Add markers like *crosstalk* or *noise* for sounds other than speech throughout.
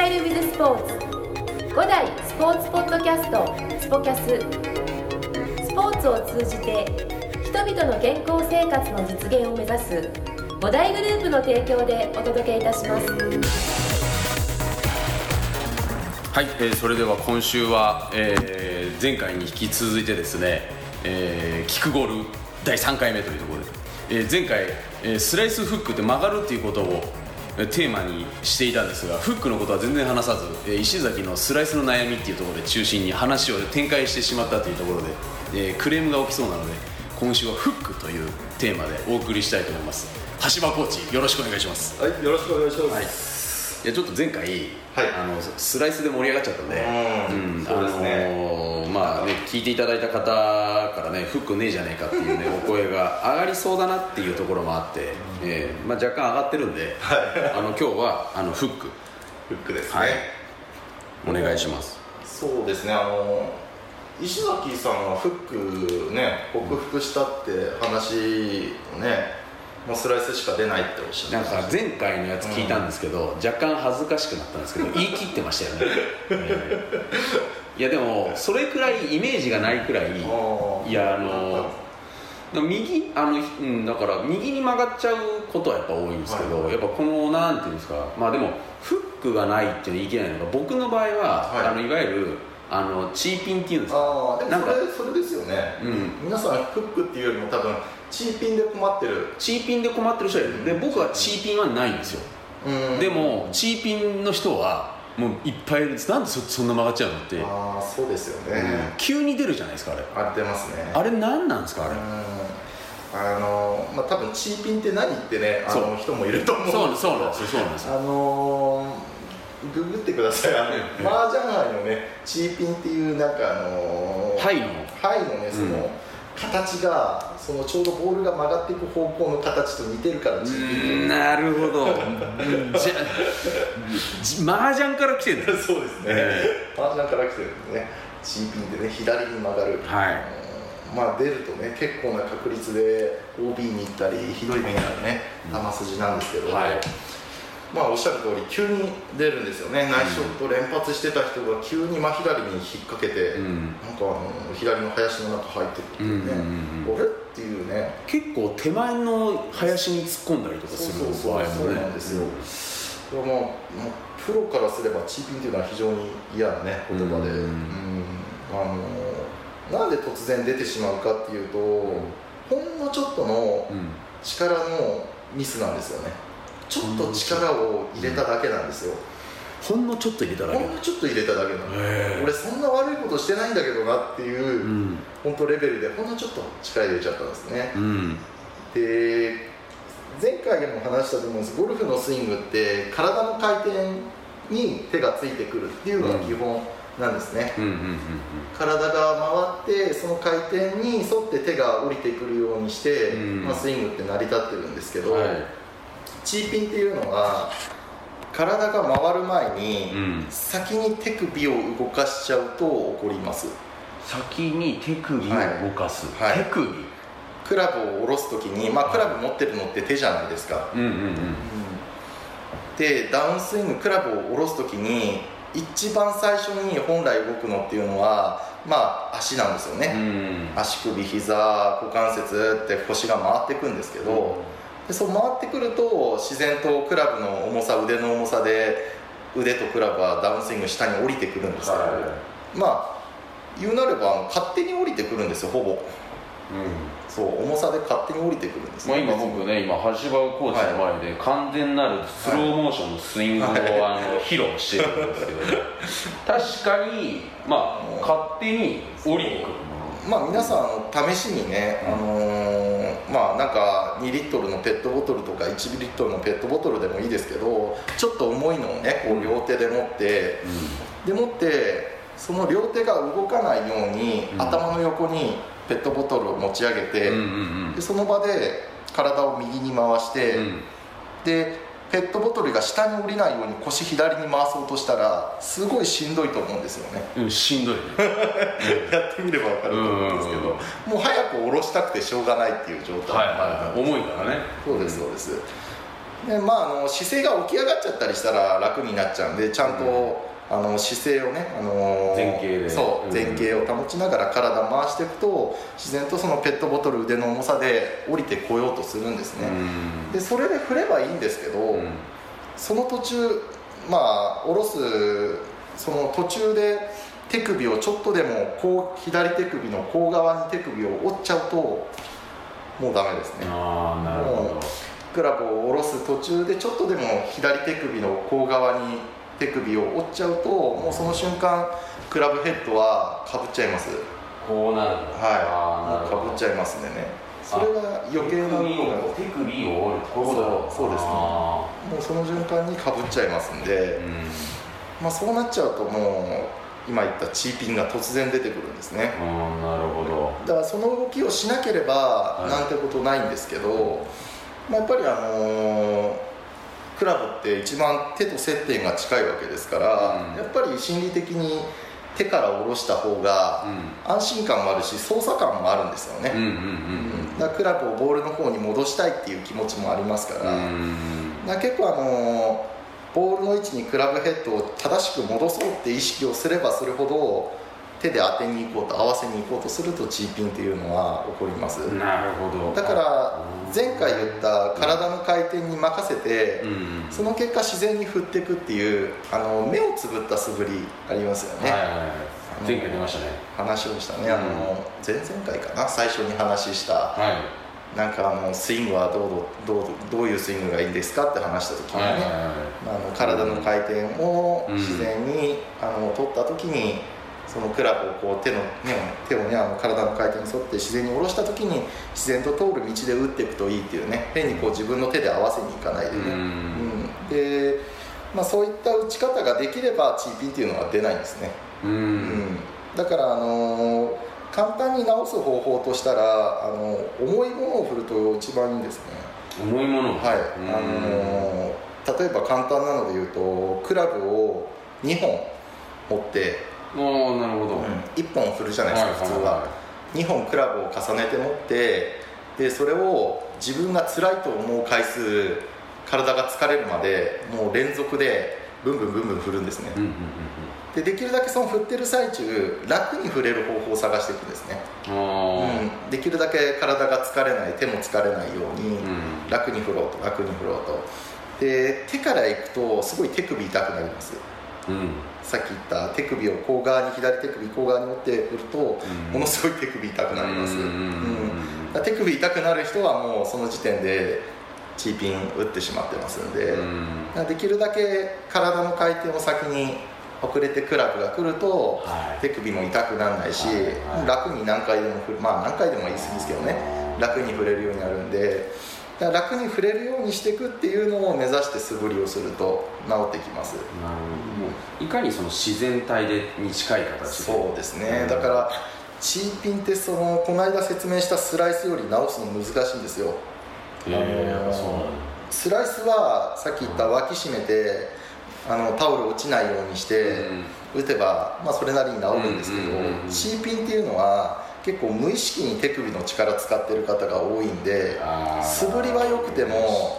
タイルビズスポーツ。5代スポーツポッドキャストスポキャス。スポーツを通じて人々の健康生活の実現を目指す5大グループの提供でお届けいたします。はい、えーそれでは今週は、えー前回に引き続いてですね、えーキックゴール第3回目というところで、えー前回、えースライスフックって曲がるっていうことをテーマにしていたんですがフックのことは全然話さず、えー石崎のスライスの悩みっていうところで中心に話を展開してしまったというところで、えークレームが起きそうなので今週はフックというテーマでお送りしたいと思います。橋場コーチよろしくお願いします。はい、よろしくお願いします。はいいやちょっと前回、はい。あのスライスで盛り上がっちゃったんで、うん。そうですね。あのーまあね聞いていただいた方からねフックねえじゃねえかっていうね *laughs* お声が上がりそうだなっていうところもあって、えーまあ、若干上がってるんで、あの今日はあのフック。フックですね。はい。お願いします。そうですね、あの石崎さんはフックね克服したって話をね、もうスライスしか出ないっておっしゃなんってまか前回のやつ聞いたんですけど、若干恥ずかしくなったんですけど *laughs* 言い切ってましたよね、えーいやでもそれくらいイメージがないくらいいやあの右あの、うん、だから右に曲がっちゃうことはやっぱ多いんですけど、はい。やっぱこのなんていうんですかまあでもフックがないっていうのは言い切れないのが僕の場合は、はい。い、あのいわゆるあのチーピンっていうんですか。ああでもなんかそれそれですよね、うん。皆さんフックっていうよりも多分チーピンで困ってる、チーピンで困ってる人はいる。で僕はチーピンはないんですよ。うん。でもチーピンの人はもういっぱいいるんです。なんでそそんな曲がっちゃうのって、ああそうですよね、急に出るじゃないですかあれ。あれ出ますね。あれ何なんですかあれ、うん。あのまあ多分チーピンって何ってねあの人もいると思う。んですそうなんですよそうなんですよ。あのー、ググってください。あの、うん。麻雀杯のねチーピンっていうなんかあのー、はいの。牌のねその、うん形がそのちょうどボールが曲がっていく方向の形と似てるからなるほど。じゃじ麻雀から来てるんだ。*laughs* そうですね、え麻雀から来てるんでねチーピンでね左に曲がる、はい。うん。まあ出るとね結構な確率で OB に行ったりひどい目になるね球筋なんですけど、はいまあおっしゃる通り急に出るんですよね。ナイスショット連発してた人が急に真左に引っ掛けて、うん。なんかあの左の林の中入ってくるっていうね、うんあれっていうね。結構手前の林に突っ込んだりとかする場合もね。そうなんですよ、プロからすればチーピンっていうのは非常に嫌なね言葉で、うん。うん。あのなんで突然出てしまうかっていうと、ほんのちょっとのうん。力のミスなんですよねちょっと力を入れただけなんですよ、ほんのちょっと入れただけ？ほんのちょっと入れただけなの。俺そんな悪いことしてないんだけどなっていう、うん。本当レベルでほんのちょっと力入れちゃったんですね、うん。で前回でも話したと思うんです。ゴルフのスイングって体の回転に手がついてくるっていうのが基本なんですね、体が回ってその回転に沿って手が降りてくるようにして、うん。まあ、スイングって成り立ってるんですけど、はいチーピンっていうのは体が回る前に、うん。先に手首を動かしちゃうと起こります。先に手首を動かす、はい。はい手首？クラブを下ろす時に、まあ、クラブ持ってるのって手じゃないですか、うんうんうん。でダウンスイングクラブを下ろす時に一番最初に本来動くのっていうのはまあ足なんですよね、うん。足首膝股関節って腰が回っていくんですけど、でそう回ってくると自然とクラブの重さ腕の重さで腕とクラブはダウンスイング下に降りてくるんですけど、はまあ言うなれば勝手に降りてくるんですよほぼ。うん。そう重さで勝手に降りてくるんですまあ、今僕ね今橋場コーチの前で完全なるスローモーションのスイングを、はい。あの披露してるんですけど、確かにまあ勝手に降りてくるまあ皆さん試しにね、あのーまあなんか2リットルのペットボトルとか1リットルのペットボトルでもいいですけどちょっと重いのをねこう両手で持って、で持ってその両手が動かないように、うん。頭の横にペットボトルを持ち上げて、でその場で体を右に回して、うん。でペットボトルが下に降りないように腰左に回そうとしたらすごいしんどいと思うんですよね。うんしんどいね。*laughs* やってみれば分かると思うんですけど、うんもう早く下ろしたくてしょうがないっていう状態はいはいはい重いからね。そうですそうです。でまああの姿勢が起き上がっちゃったりしたら楽になっちゃうんでちゃんと、あの姿勢をね、あの前傾で。そううん。前傾を保ちながら体を回していくと自然とそのペットボトル腕の重さで降りてこようとするんですね、うん。でそれで振ればいいんですけど、うん。その途中まあ下ろすその途中で手首をちょっとでもこう左手首の甲側に手首を折っちゃうともうダメですね。ああなるほど。クラブを下ろす途中でちょっとでも左手首の甲側に手首を折っちゃうともうその瞬間クラブヘッドはかぶっちゃいます。こうなるはい。もうかぶっちゃいますんでね。それが余計な手首を手首を折るそうそうですね。あもうその瞬間にかぶっちゃいますんで、ーうん。まあ、そうなっちゃうともう今言ったチーピンが突然出てくるんですね。なるほど。だからその動きをしなければいなんてことないんですけど、まあ、やっぱりあのークラブって一番手と接点が近いわけですから、うん。やっぱり心理的に手から下ろした方が安心感もあるし操作感もあるんですよね、うんうんだからクラブをボールの方に戻したいっていう気持ちもありますから,、だ結構あのーボールの位置にクラブヘッドを正しく戻そうって意識をすればするほど手で当てに行こうと合わせに行こうとするとチーピンっていうのは起こります、なるほど。だから前回言った体の回転に任せて、うんうんその結果自然に振っていくっていうあの目をつぶった素振りありますよね、はいはいはい。前回出ましたね。話をしたね。あの前々回かな？最初に話したはい。なんかあのスイングはどうどうどういうスイングがいいんですかって話した時にね、はいはいはいまあ、あの体の回転をうん自然に、あの取った時にそのクラブをこう手の、ね、手をねあの体の回転に沿って自然に下ろした時に自然と通る道で打っていくといいっていうね変にこう自分の手で合わせにいかないでね、うん。うん。で、まあ、そういった打ち方ができればチーピンっていうのは出ないんですね、ううん。んだから、あのー簡単に直す方法としたら、あの重いものを振ると一番いいんですね。重いものはい、うん。あのー例えば簡単なので言うとクラブを2本持って、ああなるほど。1本振るじゃないですか、普通は、2本クラブを重ねて持ってでそれを自分が辛いと思う回数体が疲れるまでもう連続でブンブンブンブン振るんですね、うんうんうんでできるだけその振ってる最中楽に振れる方法を探していくんですね、うん。できるだけ体が疲れない手も疲れないように、うん。楽に振ろうと楽に振ろうと。で手からいくとすごい手首痛くなります。あうんさっき言った手首を甲側に左手首甲側に持って振ると、ん。ものすごい手首痛くなります、うん。手首痛くなる人はもうその時点でチーピン打ってしまってますんで、うん。できるだけ体の回転を先に遅れてクラブが来ると、はい。手首も痛くならないし、楽に何回でもまあ何回でも言い過ぎですけどね。楽に振れるようになるんでだから楽に振れるようにしていくっていうのを目指して素振りをすると治ってきます。なるほど。いかにその自然体でに近い形で。そうですね。だからチーピンってそのこの間説明したスライスより直すの難しいんですよ。へえそうなんだ。スライスはさっき言った脇締めてあのタオル落ちないようにして打てば、まあ、それなりに治るんですけど、うんうんうんうん。チーピンっていうのは結構無意識に手首の力使ってる方が多いんで素振りは良くても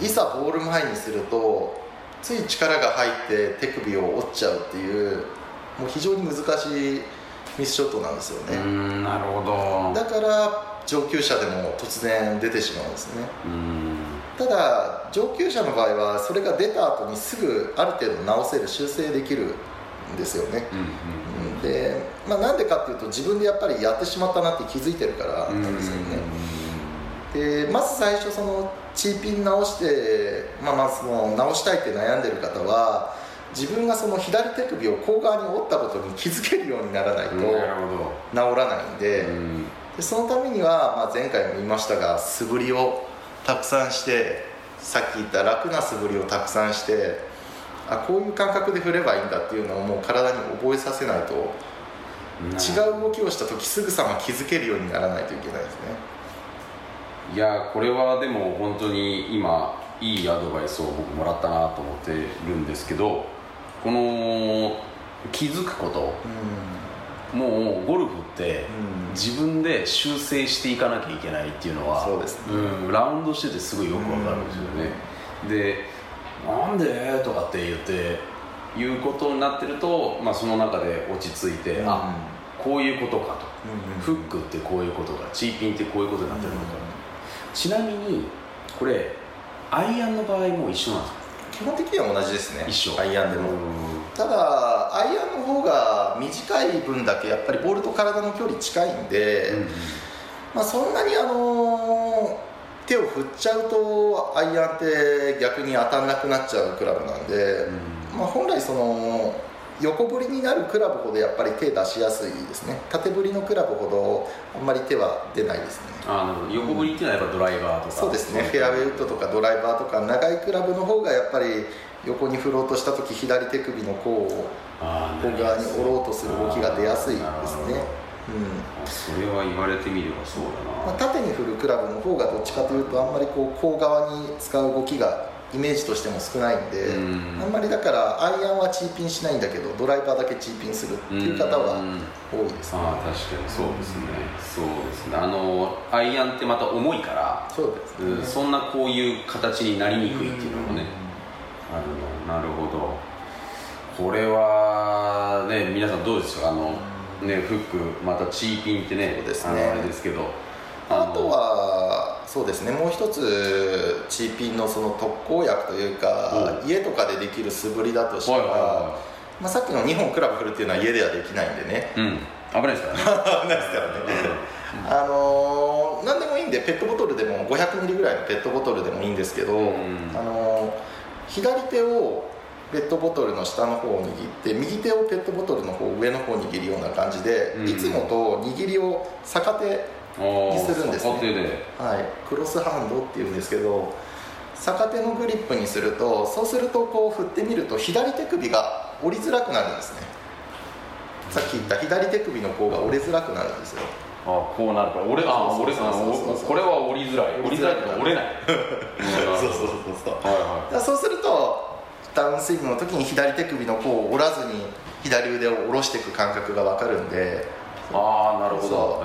いざボール前にするとつい力が入って手首を折っちゃうっていうもう非常に難しいミスショットなんですようね、んなるほど。だから上級者でも突然出てしまうんですね。うん。ただ上級者の場合はそれが出た後にすぐある程度直せる修正できるんですよね、うんうんうん。で、まあ、なんでかっていうと自分でやっぱりやってしまったなって気づいてるからなんですよね、でまず最初そのチーピン直して、まあ、まずその直したいって悩んでる方は自分がその左手首を甲側に折ったことに気づけるようにならないと治らないんで,、どうん。でそのためには、まあ、前回も言いましたが素振りをたくさんしてさっき言った楽な素振りをたくさんしてあこういう感覚で振ればいいんだっていうのをもう体に覚えさせないと違う動きをした時すぐさま気づけるようにならないといけないですね。いやこれはでも本当に今いいアドバイスを僕もらったなと思ってるんですけどこの気づくこと。もうゴルフってうん。自分で修正していかなきゃいけないっていうのはそうですね。うん、ラウンドしててすごいよくわかるんですよね、でなんで？とかって言っていうことになってると、まあ、その中で落ち着いて、あこういうことかと、フックってこういうことかチーピンってこういうことになってるのか、ちなみにこれアイアンの場合も一緒なんですか？基本的には同じですね。一緒。アイアンでも。うん。ただアイアンの方が短い分だけやっぱりボールと体の距離近いんで、まあ、そんなにあのー振っちゃうとアイアンって逆に当たんなくなっちゃうクラブなんで、まあ、本来その横振りになるクラブほどやっぱり手出しやすいですね。縦振りのクラブほどあんまり手は出ないですね。あなるほど横振りっていうのはやっぱドライバーとか。そうですね。フェアウェイウッドとかドライバーとか長いクラブの方がやっぱり横に振ろうとした時左手首の甲をあー向側に折ろうとする動きが出やすいですね、あそれは言われてみればそううんまあ、だな、縦に振るクラブの方がどっちかというとあんまりこう甲側に使う動きがイメージとしても少ないんでうん。あんまりだからアイアンはチーピンしないんだけどドライバーだけチーピンするっていう方はうん多いですね。ああ確かにそうですね、そうですね。あのアイアンってまた重いから、そうですね、うんそんなこういう形になりにくいっていうのもね、あるの。なるほど。これはね皆さんどうですか？あの、ねフックまたチーピンってねそうですね。あれですけどあとはそうですね。もう一つチーピンのその特効薬というか、家とかでできる素振りだとしたら、はいはいはまあ、さっきの2本クラブ振るっていうのは家ではできないんでね。いうん。危ないですからね。*laughs* 危ないですからね。あのー何でもいいんでペットボトルでも500ミリぐらいのペットボトルでもいいんですけど、ん。あのー左手をペットボトルの下の方を握って右手をペットボトルの方上の方を握るような感じで、うん。いつもと握りを逆手にするんで。すねはい、クロスハンドっていうんですけど逆手のグリップにするとそうするとこう振ってみると左手首が折りづらくなるんですね。さっき言った左手首の甲が折れづらくなるんですよ。あこうなるから。折れあそう折れあそうそうそう。おこれは折りづらい。折りづらいっていうか折れない。*laughs* そうそうそうはいはだからそうするとダウンスイングの時に左手首の甲を折らずに左腕を下ろしていく感覚が分かるんでいああなるほど。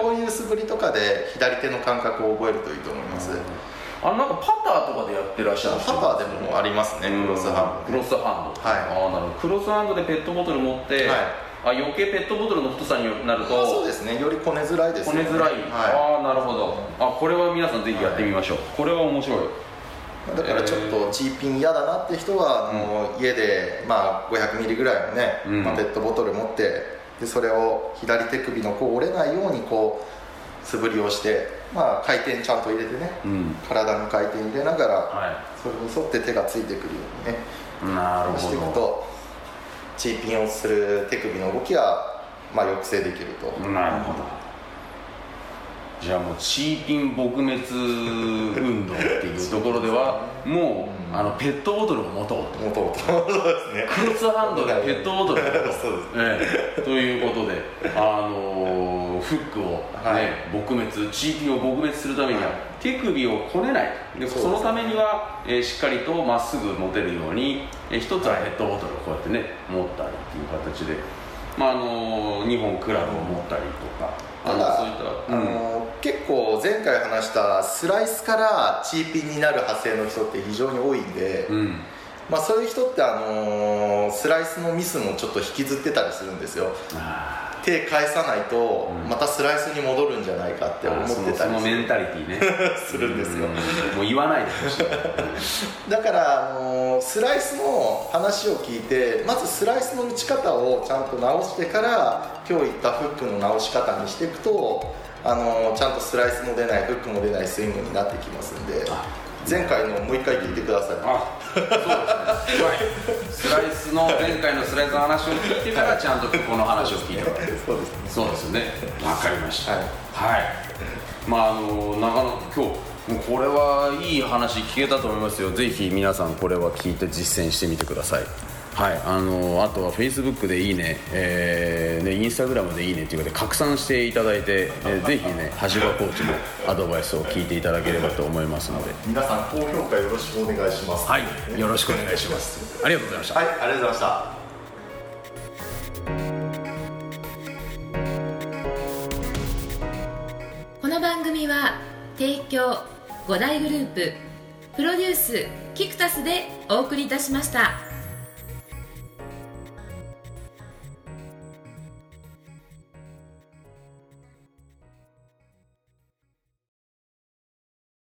こう。いう素振りとかで左手の感覚を覚えるといいと思います。あなんかパターとかでやってらっしゃるパターでもありますねクロスハンド。クロスハンド。はい。ああなるほど。クロスハンドでペットボトル持って、はい。あ余計ペットボトルの太さになるとあそうですね。よりこねづらいですこねづらい、はああなるほど。あこれは皆さんぜひやってみましょう、これは面白い。い、だからちょっとチーピン嫌だなって人はあの、家で、まあ、500ミリぐらいのね、うん。まあ、ペットボトル持ってでそれを左手首のこう折れないようにこう素振りをして、まあ、回転ちゃんと入れてねうん。体の回転入れながらはそれに沿って手がついてくるようにね。いなるしていくほとチーピンをする手首の動きが、まあ、抑制できると、どなるほどじゃあもうチーピン撲滅運動っていうところではもう、あのペットボトルを持とうと。もともとそうですね。クロスハンドでペットボトルを持とうそうですええ。ということで、あのーフックを、ねはい。撲滅チーピンを撲滅するためには、はい。手首をこねない。でそのためには、えーしっかりとまっすぐ持てるように、えー一つはペットボトルをこうやってね持ったりっていう形で、まああのー、2本クラブを持ったりとか、あのただそういった、あうん。の結構前回話したスライスからチーピンになる派生の人って非常に多いんで、うん。まあ、そういう人って、あのスライスのミスもちょっと引きずってたりするんですよ。あ手返さないとうん。またスライスに戻るんじゃないかってー思ってたりする。そのメンタリティーね。*laughs* するんですよ。うん。もう言わないでほしい。*laughs* だから、あのスライスの話を聞いてまずスライスの打ち方をちゃんと直してから今日言ったフックの直し方にしていくと、あのちゃんとスライスも出ないフックも出ないスイングになってきますんで。あ前回のもう一回聞いてください。あそうですね。はいスライスの前回のスライスの話を聞いてからちゃんとこの話を聞いてもらう。そうですね。そうですよね。わかりました。はい。はい。まああのなかなか今日もうこれはいい話聞けたと思いますよ。ぜひ皆さんこれは聞いて実践してみてくださいはい、あのあとはフェイスブックでいいね、えー、ねインスタグラムでいいねということで拡散していただいて、えー、ぜひね橋場コーチのアドバイスを聞いていただければと思いますので。皆さん高評価よろしくお願いします。はいよろしくお願いします。ありがとうございました。はいありがとうございました。この番組は提供五大グループプロデュースキクタスでお送りいたしました。